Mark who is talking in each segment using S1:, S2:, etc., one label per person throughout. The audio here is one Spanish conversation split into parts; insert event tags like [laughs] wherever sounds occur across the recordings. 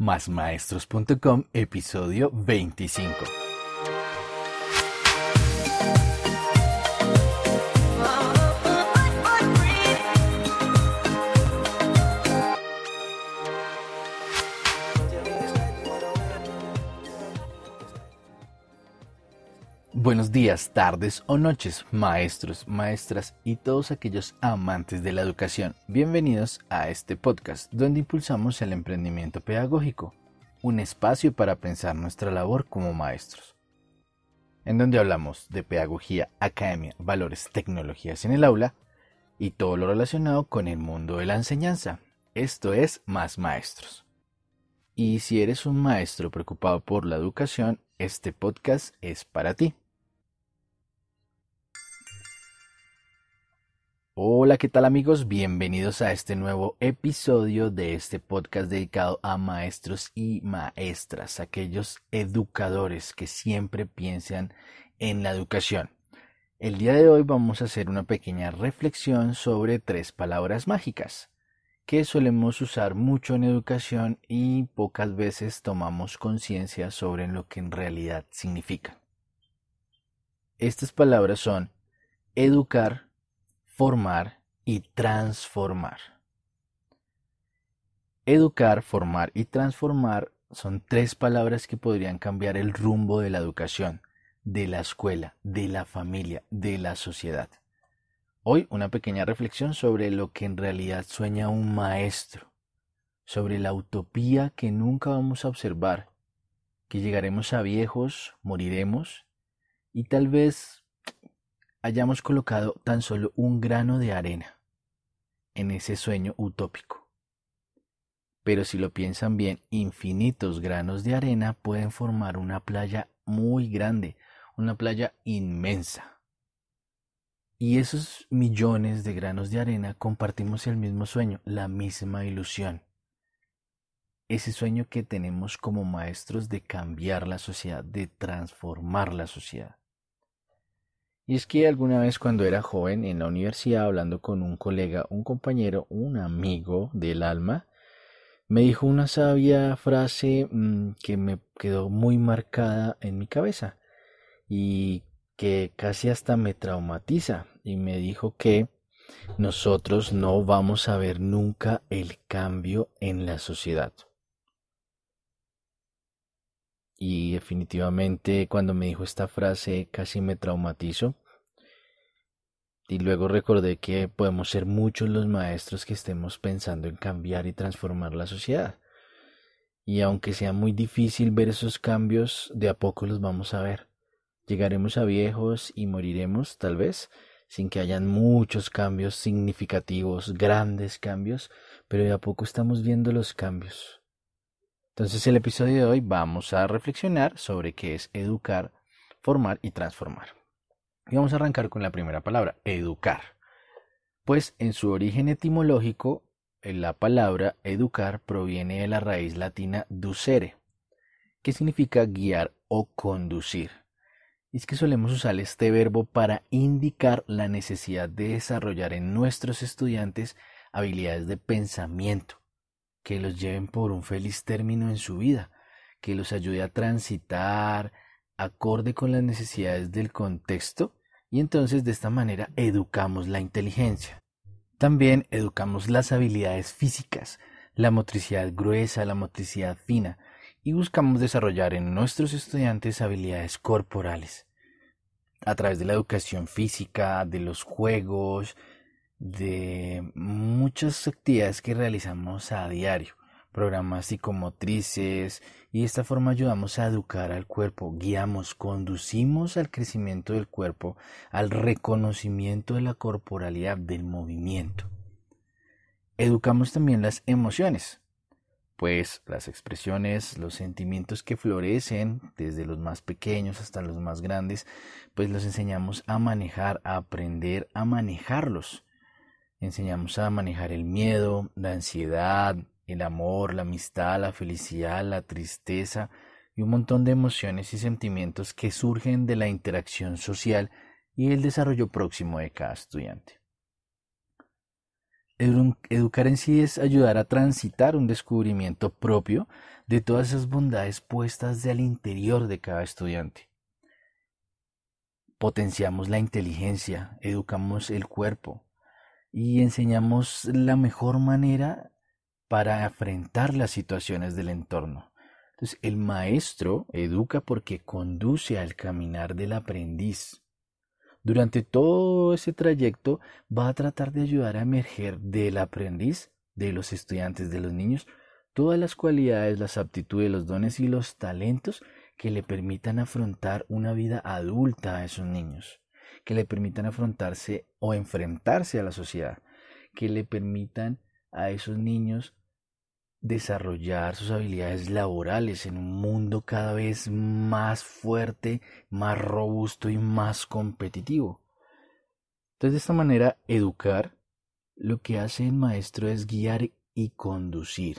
S1: Másmaestros.com, episodio 25. Buenos días, tardes o noches, maestros, maestras y todos aquellos amantes de la educación. Bienvenidos a este podcast donde impulsamos el emprendimiento pedagógico, un espacio para pensar nuestra labor como maestros. En donde hablamos de pedagogía, academia, valores, tecnologías en el aula y todo lo relacionado con el mundo de la enseñanza. Esto es Más Maestros. Y si eres un maestro preocupado por la educación, este podcast es para ti. Hola, ¿qué tal amigos? Bienvenidos a este nuevo episodio de este podcast dedicado a maestros y maestras, aquellos educadores que siempre piensan en la educación. El día de hoy vamos a hacer una pequeña reflexión sobre tres palabras mágicas que solemos usar mucho en educación y pocas veces tomamos conciencia sobre lo que en realidad significan. Estas palabras son educar, formar y transformar. Educar, formar y transformar son tres palabras que podrían cambiar el rumbo de la educación, de la escuela, de la familia, de la sociedad. Hoy una pequeña reflexión sobre lo que en realidad sueña un maestro, sobre la utopía que nunca vamos a observar, que llegaremos a viejos, moriremos y tal vez hayamos colocado tan solo un grano de arena en ese sueño utópico. Pero si lo piensan bien, infinitos granos de arena pueden formar una playa muy grande, una playa inmensa. Y esos millones de granos de arena compartimos el mismo sueño, la misma ilusión. Ese sueño que tenemos como maestros de cambiar la sociedad, de transformar la sociedad. Y es que alguna vez cuando era joven en la universidad hablando con un colega, un compañero, un amigo del alma, me dijo una sabia frase mm, que me quedó muy marcada en mi cabeza y que casi hasta me traumatiza y me dijo que nosotros no vamos a ver nunca el cambio en la sociedad. Y definitivamente cuando me dijo esta frase casi me traumatizo. Y luego recordé que podemos ser muchos los maestros que estemos pensando en cambiar y transformar la sociedad. Y aunque sea muy difícil ver esos cambios, de a poco los vamos a ver. Llegaremos a viejos y moriremos, tal vez, sin que hayan muchos cambios significativos, grandes cambios, pero de a poco estamos viendo los cambios. Entonces el episodio de hoy vamos a reflexionar sobre qué es educar, formar y transformar. Y vamos a arrancar con la primera palabra, educar. Pues en su origen etimológico, la palabra educar proviene de la raíz latina ducere, que significa guiar o conducir. Y es que solemos usar este verbo para indicar la necesidad de desarrollar en nuestros estudiantes habilidades de pensamiento, que los lleven por un feliz término en su vida, que los ayude a transitar acorde con las necesidades del contexto y entonces de esta manera educamos la inteligencia. También educamos las habilidades físicas, la motricidad gruesa, la motricidad fina y buscamos desarrollar en nuestros estudiantes habilidades corporales a través de la educación física, de los juegos, de muchas actividades que realizamos a diario, programas psicomotrices, y de esta forma ayudamos a educar al cuerpo, guiamos, conducimos al crecimiento del cuerpo, al reconocimiento de la corporalidad, del movimiento. Educamos también las emociones, pues las expresiones, los sentimientos que florecen desde los más pequeños hasta los más grandes, pues los enseñamos a manejar, a aprender a manejarlos Enseñamos a manejar el miedo, la ansiedad, el amor, la amistad, la felicidad, la tristeza y un montón de emociones y sentimientos que surgen de la interacción social y el desarrollo próximo de cada estudiante. educar en sí es ayudar a transitar un descubrimiento propio de todas esas bondades puestas al interior de cada estudiante. Potenciamos la inteligencia, educamos el cuerpo y enseñamos la mejor manera para afrontar las situaciones del entorno. Entonces, el maestro educa porque conduce al caminar del aprendiz. Durante todo ese trayecto va a tratar de ayudar a emerger del aprendiz, de los estudiantes, de los niños, todas las cualidades, las aptitudes, los dones y los talentos que le permitan afrontar una vida adulta a esos niños, que le permitan afrontarse o enfrentarse a la sociedad, que le permitan a esos niños desarrollar sus habilidades laborales en un mundo cada vez más fuerte, más robusto y más competitivo. Entonces, de esta manera, educar lo que hace el maestro es guiar y conducir.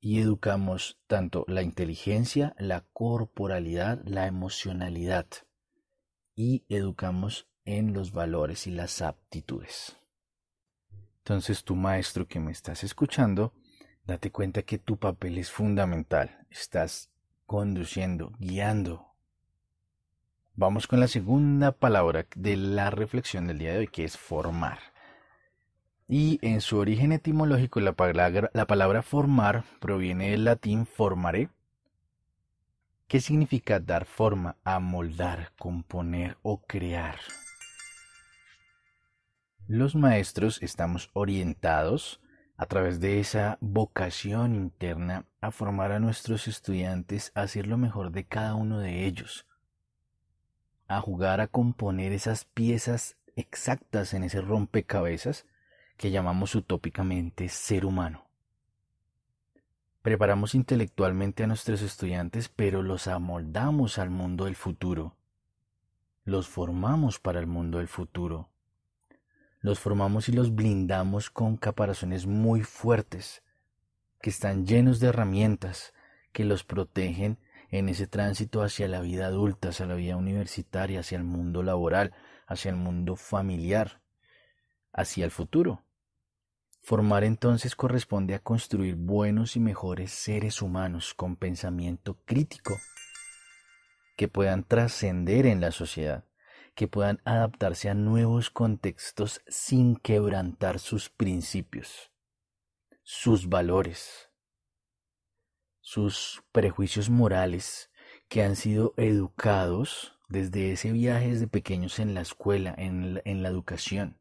S1: Y educamos tanto la inteligencia, la corporalidad, la emocionalidad. Y educamos en los valores y las aptitudes. Entonces, tu maestro que me estás escuchando, Date cuenta que tu papel es fundamental. Estás conduciendo, guiando. Vamos con la segunda palabra de la reflexión del día de hoy, que es formar. Y en su origen etimológico, la palabra, la palabra formar proviene del latín formare, que significa dar forma, amoldar, componer o crear. Los maestros estamos orientados a través de esa vocación interna a formar a nuestros estudiantes a hacer lo mejor de cada uno de ellos, a jugar a componer esas piezas exactas en ese rompecabezas que llamamos utópicamente ser humano. Preparamos intelectualmente a nuestros estudiantes, pero los amoldamos al mundo del futuro. Los formamos para el mundo del futuro los formamos y los blindamos con caparazones muy fuertes, que están llenos de herramientas que los protegen en ese tránsito hacia la vida adulta, hacia la vida universitaria, hacia el mundo laboral, hacia el mundo familiar, hacia el futuro. Formar entonces corresponde a construir buenos y mejores seres humanos con pensamiento crítico que puedan trascender en la sociedad que puedan adaptarse a nuevos contextos sin quebrantar sus principios, sus valores, sus prejuicios morales que han sido educados desde ese viaje desde pequeños en la escuela, en la, en la educación.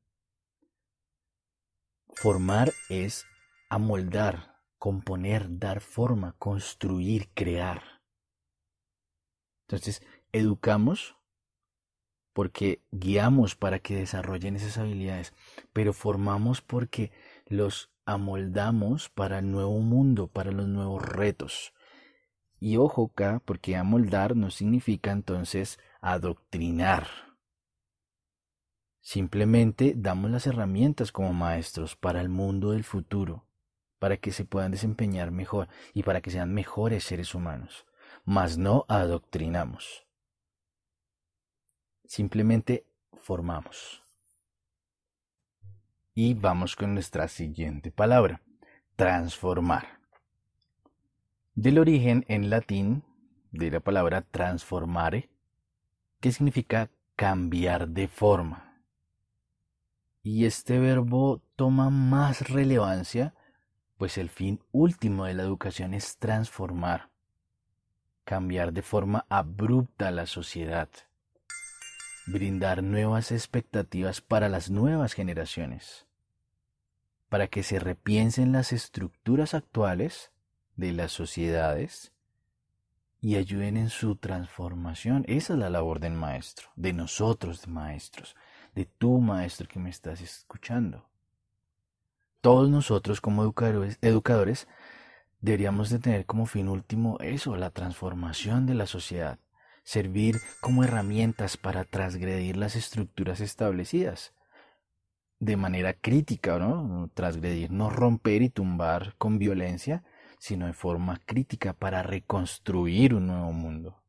S1: Formar es amoldar, componer, dar forma, construir, crear. Entonces, educamos porque guiamos para que desarrollen esas habilidades, pero formamos porque los amoldamos para el nuevo mundo, para los nuevos retos. Y ojo acá, porque amoldar no significa entonces adoctrinar. Simplemente damos las herramientas como maestros para el mundo del futuro, para que se puedan desempeñar mejor y para que sean mejores seres humanos, mas no adoctrinamos. Simplemente formamos. Y vamos con nuestra siguiente palabra, transformar. Del origen en latín de la palabra transformare, que significa cambiar de forma. Y este verbo toma más relevancia, pues el fin último de la educación es transformar, cambiar de forma abrupta la sociedad brindar nuevas expectativas para las nuevas generaciones, para que se repiensen las estructuras actuales de las sociedades y ayuden en su transformación. Esa es la labor del maestro, de nosotros maestros, de tu maestro que me estás escuchando. Todos nosotros como educadores, educadores deberíamos de tener como fin último eso, la transformación de la sociedad servir como herramientas para transgredir las estructuras establecidas de manera crítica, ¿no? Transgredir, no romper y tumbar con violencia, sino de forma crítica para reconstruir un nuevo mundo.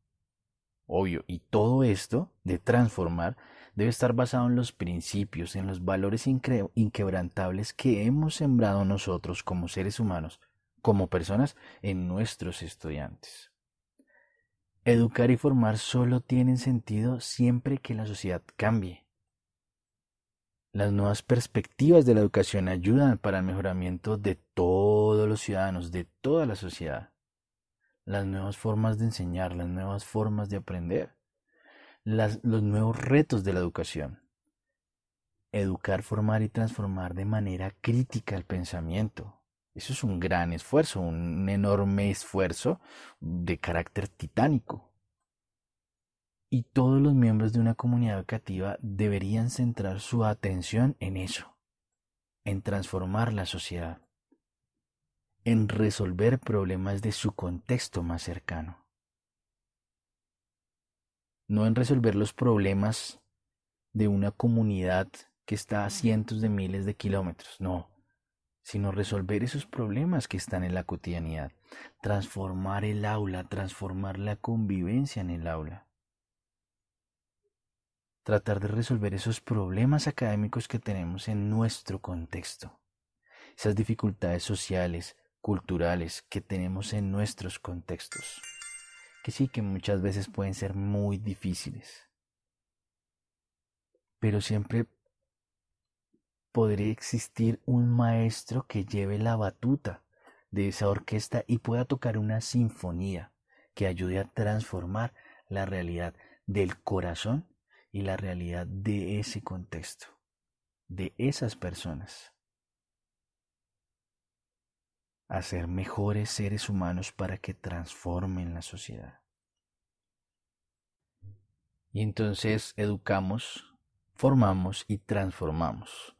S1: Obvio, y todo esto de transformar debe estar basado en los principios, en los valores inquebrantables que hemos sembrado nosotros como seres humanos, como personas, en nuestros estudiantes. Educar y formar solo tienen sentido siempre que la sociedad cambie. Las nuevas perspectivas de la educación ayudan para el mejoramiento de todos los ciudadanos, de toda la sociedad. Las nuevas formas de enseñar, las nuevas formas de aprender los nuevos retos de la educación. Educar, formar y transformar de manera crítica el pensamiento. Eso es un gran esfuerzo, un enorme esfuerzo de carácter titánico. Y todos los miembros de una comunidad educativa deberían centrar su atención en eso, en transformar la sociedad, en resolver problemas de su contexto más cercano no en resolver los problemas de una comunidad que está a cientos de miles de kilómetros, no, sino resolver esos problemas que están en la cotidianidad, transformar el aula, transformar la convivencia en el aula, tratar de resolver esos problemas académicos que tenemos en nuestro contexto, esas dificultades sociales, culturales que tenemos en nuestros contextos que sí que muchas veces pueden ser muy difíciles. Pero siempre podría existir un maestro que lleve la batuta de esa orquesta y pueda tocar una sinfonía que ayude a transformar la realidad del corazón y la realidad de ese contexto, de esas personas. A ser mejores seres humanos para que transformen la sociedad. Y entonces educamos, formamos y transformamos.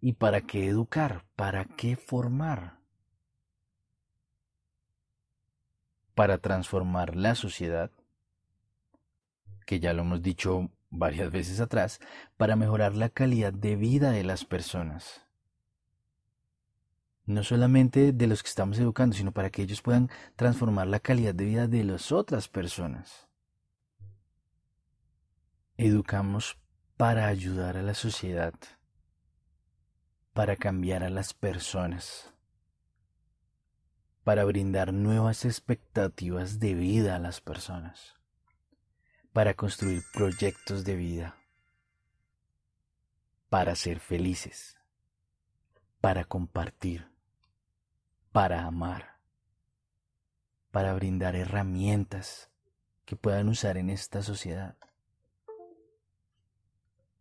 S1: ¿Y para qué educar? ¿Para qué formar? Para transformar la sociedad, que ya lo hemos dicho varias veces atrás, para mejorar la calidad de vida de las personas no solamente de los que estamos educando, sino para que ellos puedan transformar la calidad de vida de las otras personas. Educamos para ayudar a la sociedad, para cambiar a las personas, para brindar nuevas expectativas de vida a las personas, para construir proyectos de vida, para ser felices, para compartir para amar, para brindar herramientas que puedan usar en esta sociedad.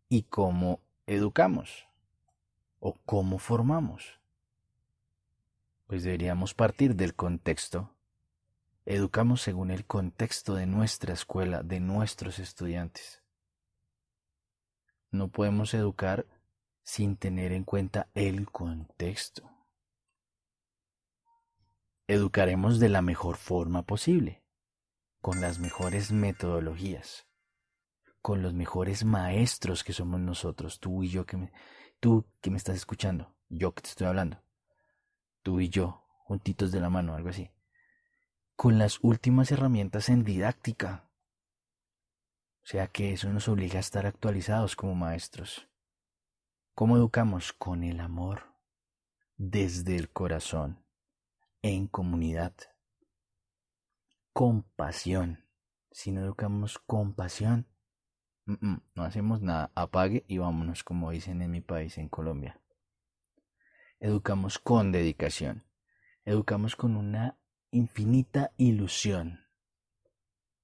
S1: ¿Y cómo educamos? ¿O cómo formamos? Pues deberíamos partir del contexto. Educamos según el contexto de nuestra escuela, de nuestros estudiantes. No podemos educar sin tener en cuenta el contexto educaremos de la mejor forma posible, con las mejores metodologías, con los mejores maestros que somos nosotros, tú y yo que me, tú que me estás escuchando, yo que te estoy hablando, tú y yo, juntitos de la mano, algo así, con las últimas herramientas en didáctica. O sea que eso nos obliga a estar actualizados como maestros. ¿Cómo educamos? Con el amor, desde el corazón en comunidad. Compasión. Si no educamos compasión, no hacemos nada. Apague y vámonos, como dicen en mi país, en Colombia. Educamos con dedicación. Educamos con una infinita ilusión.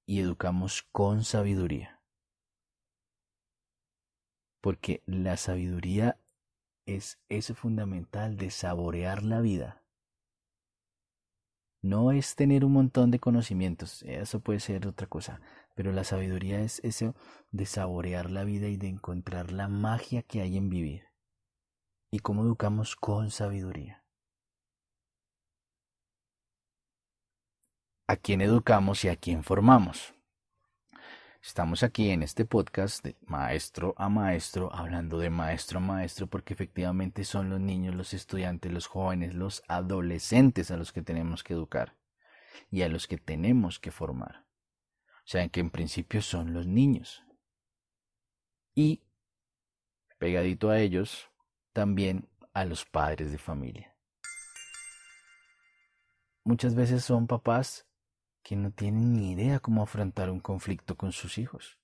S1: Y educamos con sabiduría. Porque la sabiduría es eso fundamental de saborear la vida no es tener un montón de conocimientos, eso puede ser otra cosa, pero la sabiduría es eso de saborear la vida y de encontrar la magia que hay en vivir. ¿Y cómo educamos con sabiduría? ¿A quién educamos y a quién formamos? Estamos aquí en este podcast de maestro a maestro, hablando de maestro a maestro, porque efectivamente son los niños, los estudiantes, los jóvenes, los adolescentes a los que tenemos que educar y a los que tenemos que formar. O sea, que en principio son los niños. Y pegadito a ellos, también a los padres de familia. Muchas veces son papás que no tienen ni idea cómo afrontar un conflicto con sus hijos.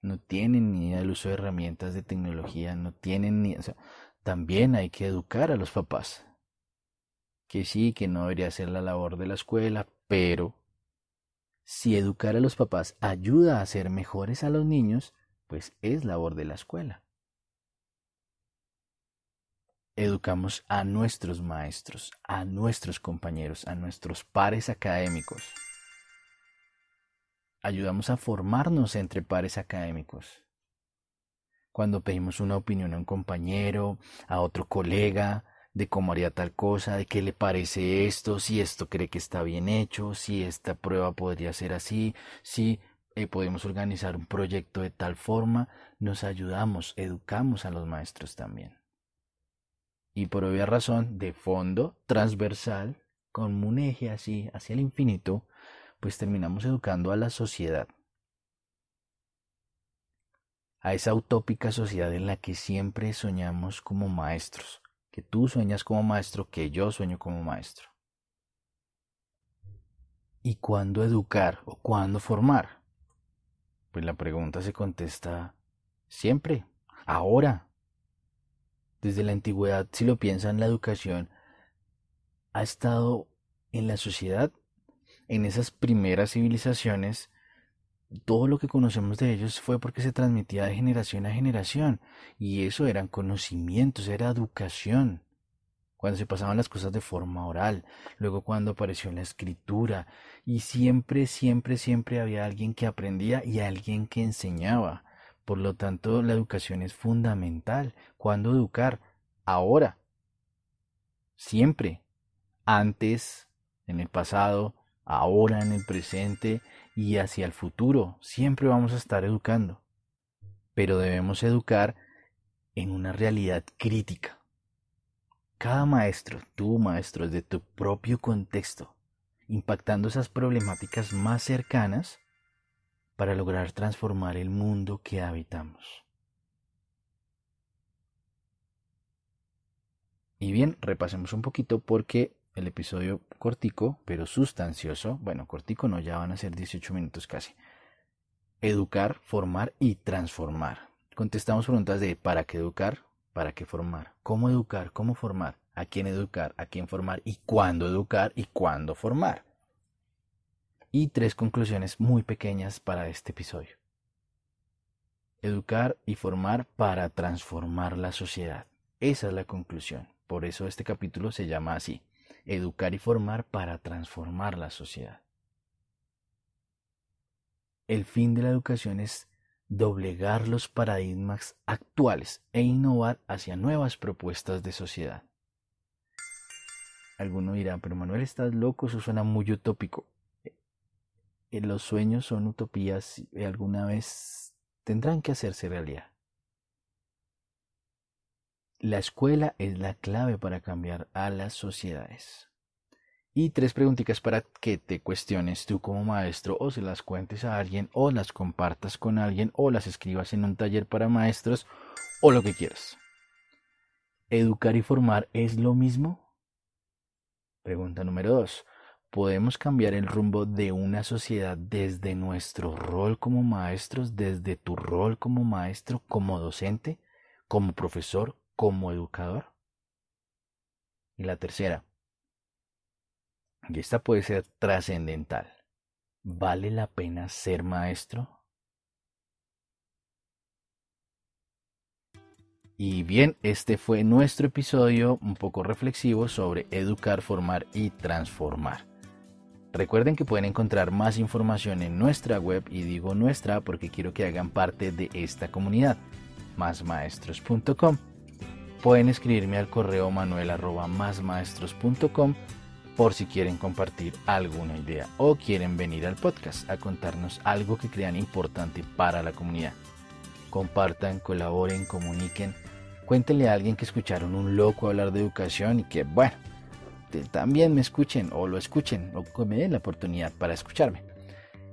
S1: No tienen ni idea del uso de herramientas de tecnología, no tienen ni... O sea, también hay que educar a los papás. Que sí, que no debería ser la labor de la escuela, pero si educar a los papás ayuda a ser mejores a los niños, pues es labor de la escuela. Educamos a nuestros maestros, a nuestros compañeros, a nuestros pares académicos. Ayudamos a formarnos entre pares académicos. Cuando pedimos una opinión a un compañero, a otro colega, de cómo haría tal cosa, de qué le parece esto, si esto cree que está bien hecho, si esta prueba podría ser así, si eh, podemos organizar un proyecto de tal forma, nos ayudamos, educamos a los maestros también. Y por obvia razón, de fondo, transversal, con un eje así hacia el infinito, pues terminamos educando a la sociedad. A esa utópica sociedad en la que siempre soñamos como maestros, que tú sueñas como maestro, que yo sueño como maestro. ¿Y cuándo educar o cuándo formar? Pues la pregunta se contesta siempre, ahora. Desde la antigüedad, si lo piensan, la educación ha estado en la sociedad, en esas primeras civilizaciones, todo lo que conocemos de ellos fue porque se transmitía de generación a generación y eso eran conocimientos, era educación cuando se pasaban las cosas de forma oral, luego cuando apareció la escritura, y siempre, siempre, siempre había alguien que aprendía y alguien que enseñaba. Por lo tanto, la educación es fundamental. ¿Cuándo educar? Ahora. Siempre. Antes, en el pasado, ahora en el presente y hacia el futuro. Siempre vamos a estar educando. Pero debemos educar en una realidad crítica cada maestro, tu maestro, es de tu propio contexto, impactando esas problemáticas más cercanas para lograr transformar el mundo que habitamos. Y bien, repasemos un poquito porque el episodio cortico, pero sustancioso, bueno, cortico no, ya van a ser 18 minutos casi. Educar, formar y transformar. Contestamos preguntas de ¿para qué educar? ¿Para qué formar? ¿Cómo educar? ¿Cómo formar? ¿A quién educar? ¿A quién formar? ¿Y cuándo educar? ¿Y cuándo formar? Y tres conclusiones muy pequeñas para este episodio. Educar y formar para transformar la sociedad. Esa es la conclusión. Por eso este capítulo se llama así. Educar y formar para transformar la sociedad. El fin de la educación es doblegar los paradigmas actuales e innovar hacia nuevas propuestas de sociedad. Alguno dirá, pero Manuel, estás loco, eso suena muy utópico. Eh, los sueños son utopías y alguna vez tendrán que hacerse realidad. La escuela es la clave para cambiar a las sociedades. Y tres preguntitas para que te cuestiones tú como maestro o se las cuentes a alguien o las compartas con alguien o las escribas en un taller para maestros o lo que quieras. ¿Educar y formar es lo mismo? Pregunta número dos. ¿Podemos cambiar el rumbo de una sociedad desde nuestro rol como maestros, desde tu rol como maestro, como docente, como profesor, como educador? Y la tercera, y esta puede ser trascendental. ¿Vale la pena ser maestro? Y bien, este fue nuestro episodio un poco reflexivo sobre educar, formar y transformar. Recuerden que pueden encontrar más información en nuestra web y digo nuestra porque quiero que hagan parte de esta comunidad, másmaestros.com. Pueden escribirme al correo manuel por si quieren compartir alguna idea o quieren venir al podcast a contarnos algo que crean importante para la comunidad. Compartan, colaboren, comuniquen, cuéntenle a alguien que escucharon un loco hablar de educación y que, bueno, también me escuchen o lo escuchen o que me den la oportunidad para escucharme.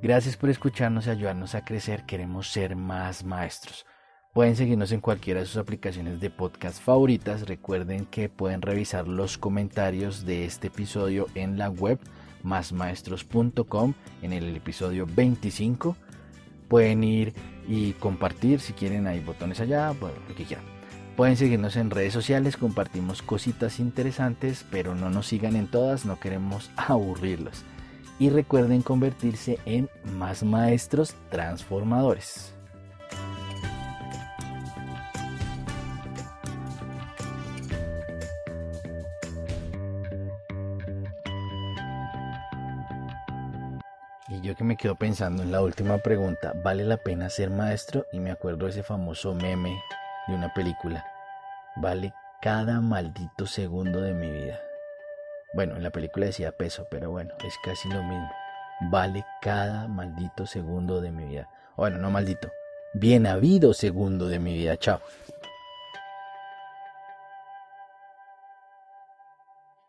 S1: Gracias por escucharnos y ayudarnos a crecer. Queremos ser más maestros. Pueden seguirnos en cualquiera de sus aplicaciones de podcast favoritas. Recuerden que pueden revisar los comentarios de este episodio en la web másmaestros.com en el episodio 25. Pueden ir y compartir si quieren, hay botones allá, bueno, lo que quieran. Pueden seguirnos en redes sociales, compartimos cositas interesantes, pero no nos sigan en todas, no queremos [laughs] aburrirlos. Y recuerden convertirse en más maestros transformadores. Y yo que me quedo pensando en la última pregunta, ¿vale la pena ser maestro? Y me acuerdo de ese famoso meme de una película. Vale cada maldito segundo de mi vida. Bueno, en la película decía peso, pero bueno, es casi lo mismo. Vale cada maldito segundo de mi vida. Bueno, no maldito. Bien habido segundo de mi vida. Chao.